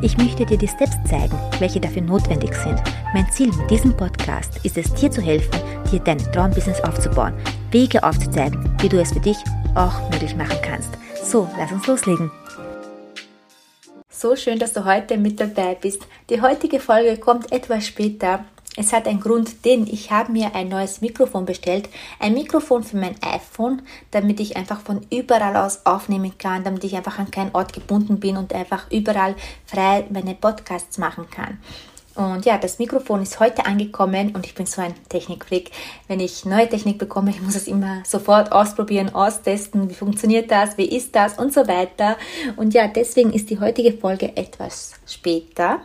Ich möchte dir die Steps zeigen, welche dafür notwendig sind. Mein Ziel mit diesem Podcast ist es, dir zu helfen, dir dein Traumbusiness aufzubauen, Wege aufzuzeigen, wie du es für dich auch möglich machen kannst. So, lass uns loslegen. So schön, dass du heute mit dabei bist. Die heutige Folge kommt etwas später, es hat einen Grund, denn ich habe mir ein neues Mikrofon bestellt. Ein Mikrofon für mein iPhone, damit ich einfach von überall aus aufnehmen kann, damit ich einfach an keinen Ort gebunden bin und einfach überall frei meine Podcasts machen kann. Und ja, das Mikrofon ist heute angekommen und ich bin so ein Technikfreak. Wenn ich neue Technik bekomme, ich muss es immer sofort ausprobieren, austesten, wie funktioniert das, wie ist das und so weiter. Und ja, deswegen ist die heutige Folge etwas später.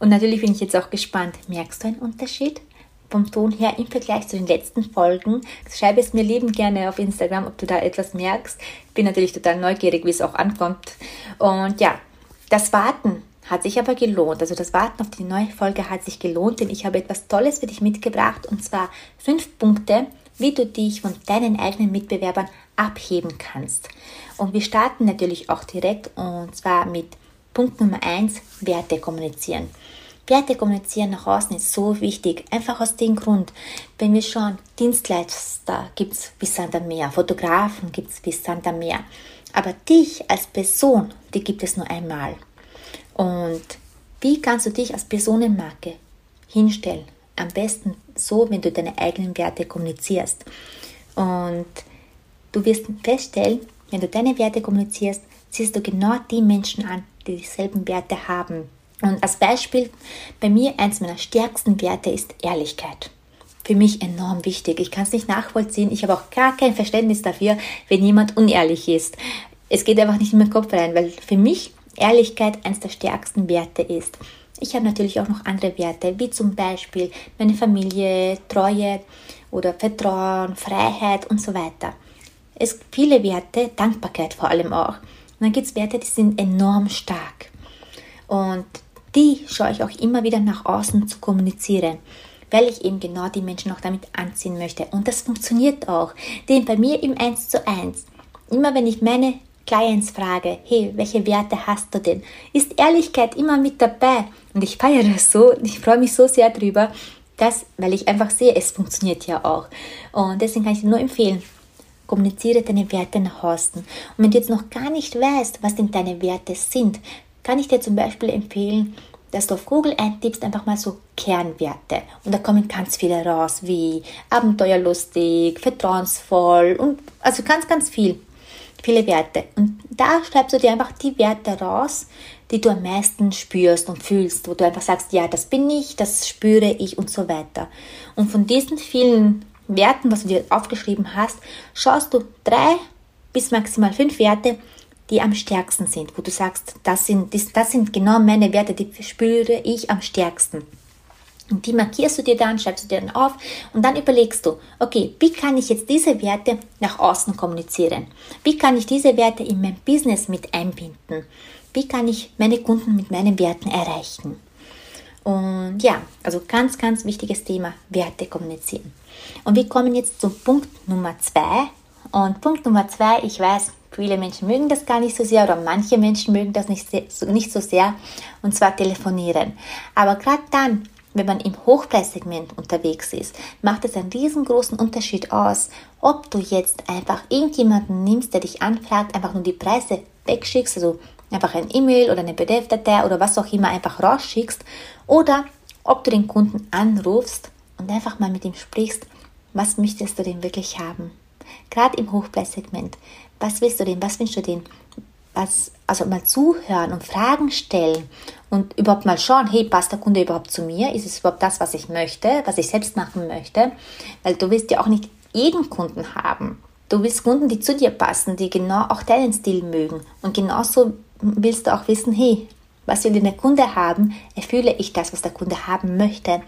Und natürlich bin ich jetzt auch gespannt. Merkst du einen Unterschied? Vom Ton her im Vergleich zu den letzten Folgen. Schreibe es mir lieben gerne auf Instagram, ob du da etwas merkst. Bin natürlich total neugierig, wie es auch ankommt. Und ja, das Warten hat sich aber gelohnt. Also das Warten auf die neue Folge hat sich gelohnt, denn ich habe etwas Tolles für dich mitgebracht und zwar fünf Punkte, wie du dich von deinen eigenen Mitbewerbern abheben kannst. Und wir starten natürlich auch direkt und zwar mit Punkt Nummer eins: Werte kommunizieren. Werte kommunizieren nach außen ist so wichtig. Einfach aus dem Grund, wenn wir schauen, Dienstleister gibt es bis Santa Meer, Fotografen gibt es bis Santa Meer. Aber dich als Person, die gibt es nur einmal. Und wie kannst du dich als Personenmarke hinstellen? Am besten so, wenn du deine eigenen Werte kommunizierst. Und du wirst feststellen, wenn du deine Werte kommunizierst, ziehst du genau die Menschen an, dieselben Werte haben. Und als Beispiel, bei mir eins meiner stärksten Werte ist Ehrlichkeit. Für mich enorm wichtig. Ich kann es nicht nachvollziehen. Ich habe auch gar kein Verständnis dafür, wenn jemand unehrlich ist. Es geht einfach nicht in meinen Kopf rein, weil für mich Ehrlichkeit eines der stärksten Werte ist. Ich habe natürlich auch noch andere Werte, wie zum Beispiel meine Familie, Treue oder Vertrauen, Freiheit und so weiter. Es gibt viele Werte, Dankbarkeit vor allem auch. Und dann gibt es Werte, die sind enorm stark. Und die schaue ich auch immer wieder nach außen zu kommunizieren, weil ich eben genau die Menschen auch damit anziehen möchte. Und das funktioniert auch. Denn bei mir im 1 zu 1, immer wenn ich meine Clients frage, hey, welche Werte hast du denn, ist Ehrlichkeit immer mit dabei. Und ich feiere das so und ich freue mich so sehr drüber, dass, weil ich einfach sehe, es funktioniert ja auch. Und deswegen kann ich dir nur empfehlen, Kommuniziere deine Werte nach außen. Und wenn du jetzt noch gar nicht weißt, was denn deine Werte sind, kann ich dir zum Beispiel empfehlen, dass du auf Google eintippst, einfach mal so Kernwerte. Und da kommen ganz viele raus, wie abenteuerlustig, vertrauensvoll und also ganz, ganz viel. Viele Werte. Und da schreibst du dir einfach die Werte raus, die du am meisten spürst und fühlst, wo du einfach sagst, ja, das bin ich, das spüre ich und so weiter. Und von diesen vielen Werten, was du dir aufgeschrieben hast, schaust du drei bis maximal fünf Werte, die am stärksten sind, wo du sagst, das sind, das, das sind genau meine Werte, die spüre ich am stärksten. Und die markierst du dir dann, schreibst du dir dann auf und dann überlegst du, okay, wie kann ich jetzt diese Werte nach außen kommunizieren? Wie kann ich diese Werte in mein Business mit einbinden? Wie kann ich meine Kunden mit meinen Werten erreichen? Und ja, also ganz, ganz wichtiges Thema, Werte kommunizieren. Und wir kommen jetzt zum Punkt Nummer zwei. Und Punkt Nummer zwei, ich weiß, viele Menschen mögen das gar nicht so sehr oder manche Menschen mögen das nicht, nicht so sehr, und zwar telefonieren. Aber gerade dann, wenn man im Hochpreissegment unterwegs ist, macht es einen riesengroßen Unterschied aus, ob du jetzt einfach irgendjemanden nimmst, der dich anfragt, einfach nur die Preise wegschickst, also einfach ein E-Mail oder eine PDF-Datei oder was auch immer einfach rausschickst, oder ob du den Kunden anrufst und einfach mal mit ihm sprichst, was möchtest du denn wirklich haben? Gerade im Hochpreissegment, was willst du denn, was wünschst du denn? Was, also mal zuhören und Fragen stellen und überhaupt mal schauen, hey, passt der Kunde überhaupt zu mir? Ist es überhaupt das, was ich möchte, was ich selbst machen möchte? Weil du willst ja auch nicht jeden Kunden haben. Du willst Kunden, die zu dir passen, die genau auch deinen Stil mögen. Und genauso willst du auch wissen, hey, Was will denn der Kunde haben? Erfülle ich das, was der Kunde haben möchte?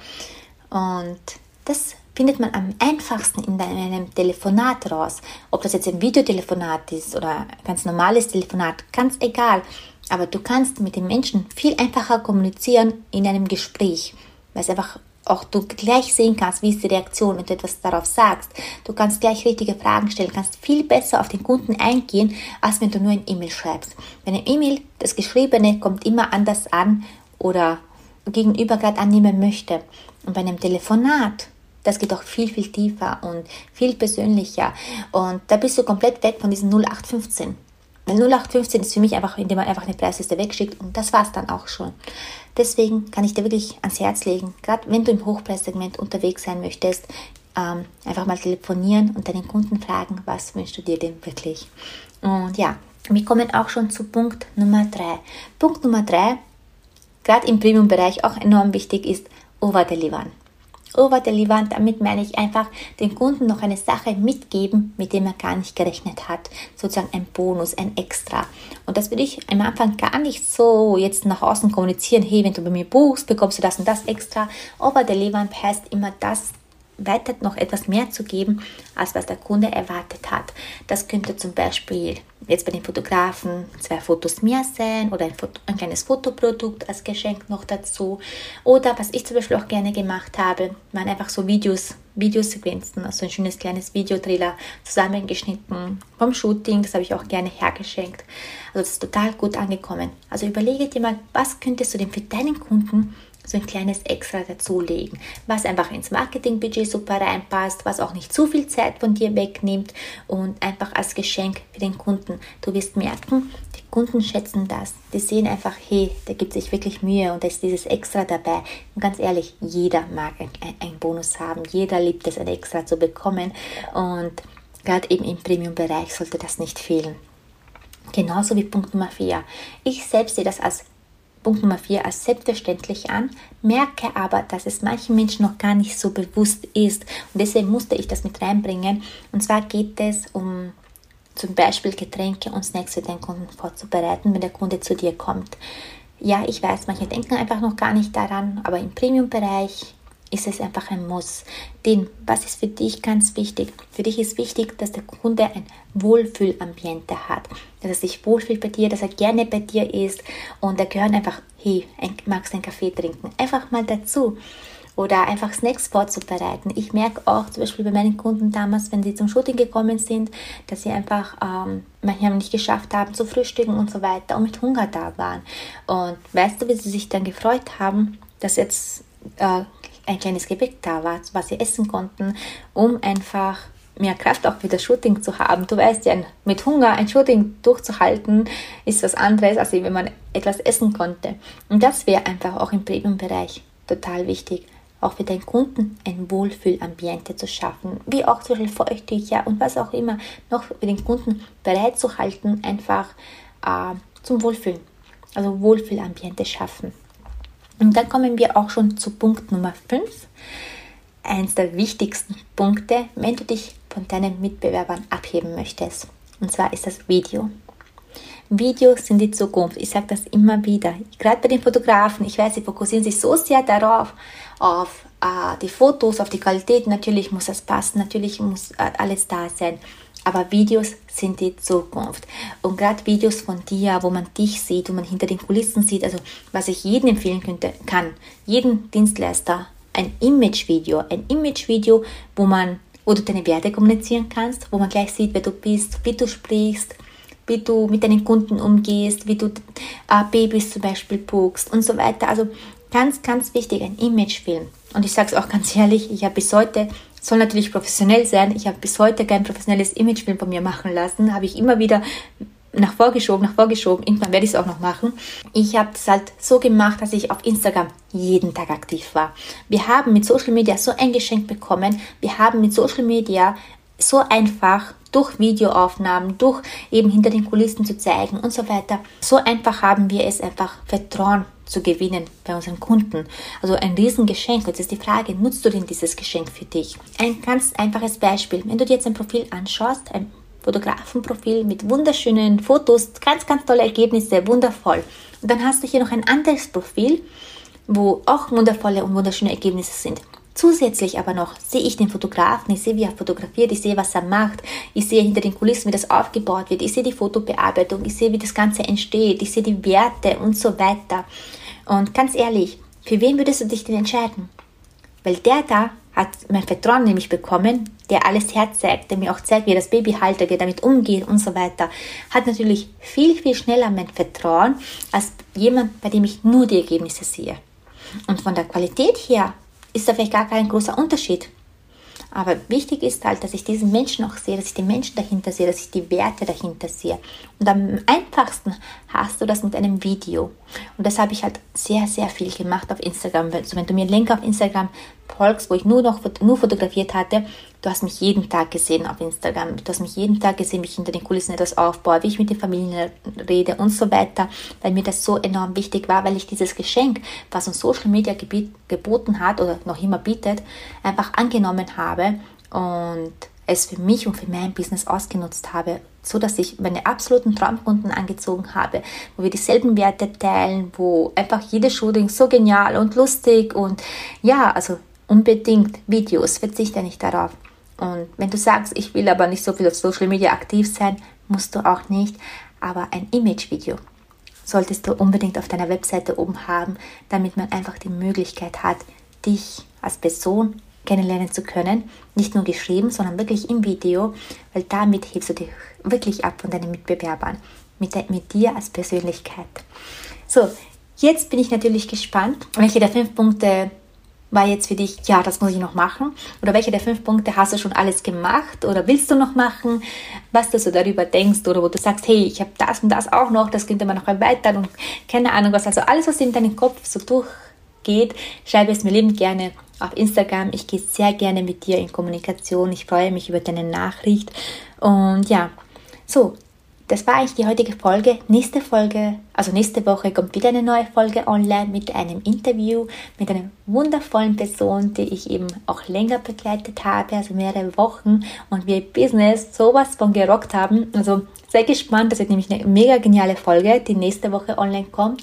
Und das findet man am einfachsten in einem Telefonat raus. Ob das jetzt ein Videotelefonat ist oder ein ganz normales Telefonat, ganz egal. Aber du kannst mit den Menschen viel einfacher kommunizieren in einem Gespräch, weil es einfach auch du gleich sehen kannst, wie ist die Reaktion, wenn du etwas darauf sagst. Du kannst gleich richtige Fragen stellen, kannst viel besser auf den Kunden eingehen, als wenn du nur ein E-Mail schreibst. Wenn ein E-Mail, das Geschriebene kommt immer anders an oder gegenüber gerade annehmen möchte. Und bei einem Telefonat, das geht auch viel, viel tiefer und viel persönlicher. Und da bist du komplett weg von diesen 0815. Weil 0815 ist für mich einfach, indem man einfach eine Preisliste wegschickt und das war es dann auch schon. Deswegen kann ich dir wirklich ans Herz legen, gerade wenn du im Hochpreissegment unterwegs sein möchtest, ähm, einfach mal telefonieren und deinen Kunden fragen, was wünschst du dir denn wirklich? Und ja, wir kommen auch schon zu Punkt Nummer 3. Punkt Nummer 3, gerade im Premium-Bereich auch enorm wichtig ist, overdelivern overdelivern. Damit meine ich einfach den Kunden noch eine Sache mitgeben, mit dem er gar nicht gerechnet hat. Sozusagen ein Bonus, ein Extra. Und das würde ich am Anfang gar nicht so jetzt nach außen kommunizieren. Hey, wenn du bei mir buchst, bekommst du das und das extra. Overdelivern heißt immer das weiter noch etwas mehr zu geben, als was der Kunde erwartet hat. Das könnte zum Beispiel jetzt bei den Fotografen zwei Fotos mehr sein oder ein, Foto, ein kleines Fotoprodukt als Geschenk noch dazu. Oder was ich zum Beispiel auch gerne gemacht habe, waren einfach so Videos, Videosequenzen, also ein schönes kleines Videotrailer zusammengeschnitten vom Shooting. Das habe ich auch gerne hergeschenkt. Also das ist total gut angekommen. Also überlege dir mal, was könntest du denn für deinen Kunden so ein kleines Extra dazulegen, was einfach ins Marketingbudget super reinpasst, was auch nicht zu viel Zeit von dir wegnimmt und einfach als Geschenk für den Kunden. Du wirst merken, die Kunden schätzen das. Die sehen einfach, hey, da gibt sich wirklich Mühe und da ist dieses Extra dabei. Und ganz ehrlich, jeder mag einen Bonus haben, jeder liebt es, ein Extra zu bekommen und gerade eben im Premium-Bereich sollte das nicht fehlen. Genauso wie Punkt Nummer 4. Ich selbst sehe das als Punkt Nummer 4 als selbstverständlich an, merke aber, dass es manchen Menschen noch gar nicht so bewusst ist. Und deswegen musste ich das mit reinbringen. Und zwar geht es um zum Beispiel Getränke und Snacks für den Kunden vorzubereiten, wenn der Kunde zu dir kommt. Ja, ich weiß, manche denken einfach noch gar nicht daran, aber im Premium-Bereich ist es einfach ein Muss. Denn was ist für dich ganz wichtig? Für dich ist wichtig, dass der Kunde ein Wohlfühlambiente hat, dass er sich wohlfühlt bei dir, dass er gerne bei dir ist und da gehören einfach, hey, magst du einen Kaffee trinken? Einfach mal dazu oder einfach Snacks vorzubereiten. Ich merke auch zum Beispiel bei meinen Kunden damals, wenn sie zum Shooting gekommen sind, dass sie einfach ähm, manchmal nicht geschafft haben zu frühstücken und so weiter und mit Hunger da waren. Und weißt du, wie sie sich dann gefreut haben, dass jetzt äh, ein kleines Gebäck da war, was sie essen konnten, um einfach mehr Kraft auch für das Shooting zu haben. Du weißt ja, mit Hunger ein Shooting durchzuhalten, ist was anderes, als wenn man etwas essen konnte. Und das wäre einfach auch im Premium-Bereich total wichtig, auch für deinen Kunden ein Wohlfühlambiente zu schaffen, wie auch zum Beispiel Feuchttücher und was auch immer noch für den Kunden bereit zu halten, einfach äh, zum Wohlfühlen, also Wohlfühlambiente schaffen. Und dann kommen wir auch schon zu Punkt Nummer 5. Eins der wichtigsten Punkte, wenn du dich von deinen Mitbewerbern abheben möchtest. Und zwar ist das Video. Videos sind die Zukunft. Ich sage das immer wieder. Gerade bei den Fotografen, ich weiß, sie fokussieren sich so sehr darauf, auf äh, die Fotos, auf die Qualität. Natürlich muss das passen, natürlich muss äh, alles da sein. Aber Videos sind die Zukunft. Und gerade Videos von dir, wo man dich sieht, wo man hinter den Kulissen sieht, also was ich jedem empfehlen könnte, kann, jeden Dienstleister, ein Imagevideo, ein Imagevideo, wo man, wo du deine Werte kommunizieren kannst, wo man gleich sieht, wer du bist, wie du sprichst, wie du mit deinen Kunden umgehst, wie du äh, Babys zum Beispiel buchst und so weiter. Also ganz, ganz wichtig, ein Imagefilm. Und ich sage es auch ganz ehrlich, ich habe bis heute soll natürlich professionell sein. Ich habe bis heute kein professionelles Imagefilm von mir machen lassen. Habe ich immer wieder nach vorgeschoben, nach vorgeschoben. Irgendwann werde ich es auch noch machen. Ich habe es halt so gemacht, dass ich auf Instagram jeden Tag aktiv war. Wir haben mit Social Media so ein Geschenk bekommen. Wir haben mit Social Media so einfach durch Videoaufnahmen, durch eben hinter den Kulissen zu zeigen und so weiter. So einfach haben wir es einfach Vertrauen zu gewinnen bei unseren Kunden. Also ein Riesengeschenk. Jetzt ist die Frage, nutzt du denn dieses Geschenk für dich? Ein ganz einfaches Beispiel. Wenn du dir jetzt ein Profil anschaust, ein Fotografenprofil mit wunderschönen Fotos, ganz, ganz tolle Ergebnisse, wundervoll. Und dann hast du hier noch ein anderes Profil, wo auch wundervolle und wunderschöne Ergebnisse sind. Zusätzlich aber noch sehe ich den Fotografen, ich sehe, wie er fotografiert, ich sehe, was er macht, ich sehe hinter den Kulissen, wie das aufgebaut wird, ich sehe die Fotobearbeitung, ich sehe, wie das Ganze entsteht, ich sehe die Werte und so weiter. Und ganz ehrlich, für wen würdest du dich denn entscheiden? Weil der da hat mein Vertrauen nämlich bekommen, der alles herzeigt, der mir auch zeigt, wie er das Baby haltet, wie er damit umgeht und so weiter, hat natürlich viel, viel schneller mein Vertrauen als jemand, bei dem ich nur die Ergebnisse sehe. Und von der Qualität her ist da vielleicht gar kein großer Unterschied. Aber wichtig ist halt, dass ich diesen Menschen auch sehe, dass ich die Menschen dahinter sehe, dass ich die Werte dahinter sehe. Und am einfachsten hast du das mit einem Video. Und das habe ich halt sehr, sehr viel gemacht auf Instagram. Also wenn du mir einen Link auf Instagram folgst, wo ich nur noch nur fotografiert hatte, du hast mich jeden Tag gesehen auf Instagram. Du hast mich jeden Tag gesehen, wie ich hinter den Kulissen etwas aufbaue, wie ich mit den Familien rede und so weiter, weil mir das so enorm wichtig war, weil ich dieses Geschenk, was uns Social Media geboten hat oder noch immer bietet, einfach angenommen habe und es für mich und für mein Business ausgenutzt habe, so dass ich meine absoluten Traumkunden angezogen habe, wo wir dieselben Werte teilen, wo einfach jedes Shooting so genial und lustig und ja, also unbedingt Videos, verzichte nicht darauf. Und wenn du sagst, ich will aber nicht so viel auf Social Media aktiv sein, musst du auch nicht, aber ein Image-Video solltest du unbedingt auf deiner Webseite oben haben, damit man einfach die Möglichkeit hat, dich als Person kennenlernen zu können. Nicht nur geschrieben, sondern wirklich im Video, weil damit hebst du dich wirklich ab von deinen Mitbewerbern, mit, mit dir als Persönlichkeit. So, jetzt bin ich natürlich gespannt, welche der fünf Punkte war jetzt für dich, ja, das muss ich noch machen? Oder welche der fünf Punkte hast du schon alles gemacht oder willst du noch machen? Was du so darüber denkst oder wo du sagst, hey, ich habe das und das auch noch, das könnte man noch erweitern und keine Ahnung was. Also alles, was in deinem Kopf so durchgeht, schreibe es mir liebend gerne auf Instagram. Ich gehe sehr gerne mit dir in Kommunikation. Ich freue mich über deine Nachricht. Und ja, so, das war eigentlich die heutige Folge. Nächste Folge, also nächste Woche kommt wieder eine neue Folge online mit einem Interview mit einer wundervollen Person, die ich eben auch länger begleitet habe, also mehrere Wochen und wir Business sowas von gerockt haben. Also sehr gespannt, das wird nämlich eine mega geniale Folge, die nächste Woche online kommt.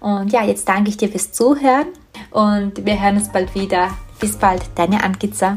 Und ja, jetzt danke ich dir fürs Zuhören und wir hören uns bald wieder. Bis bald, deine Ankiza.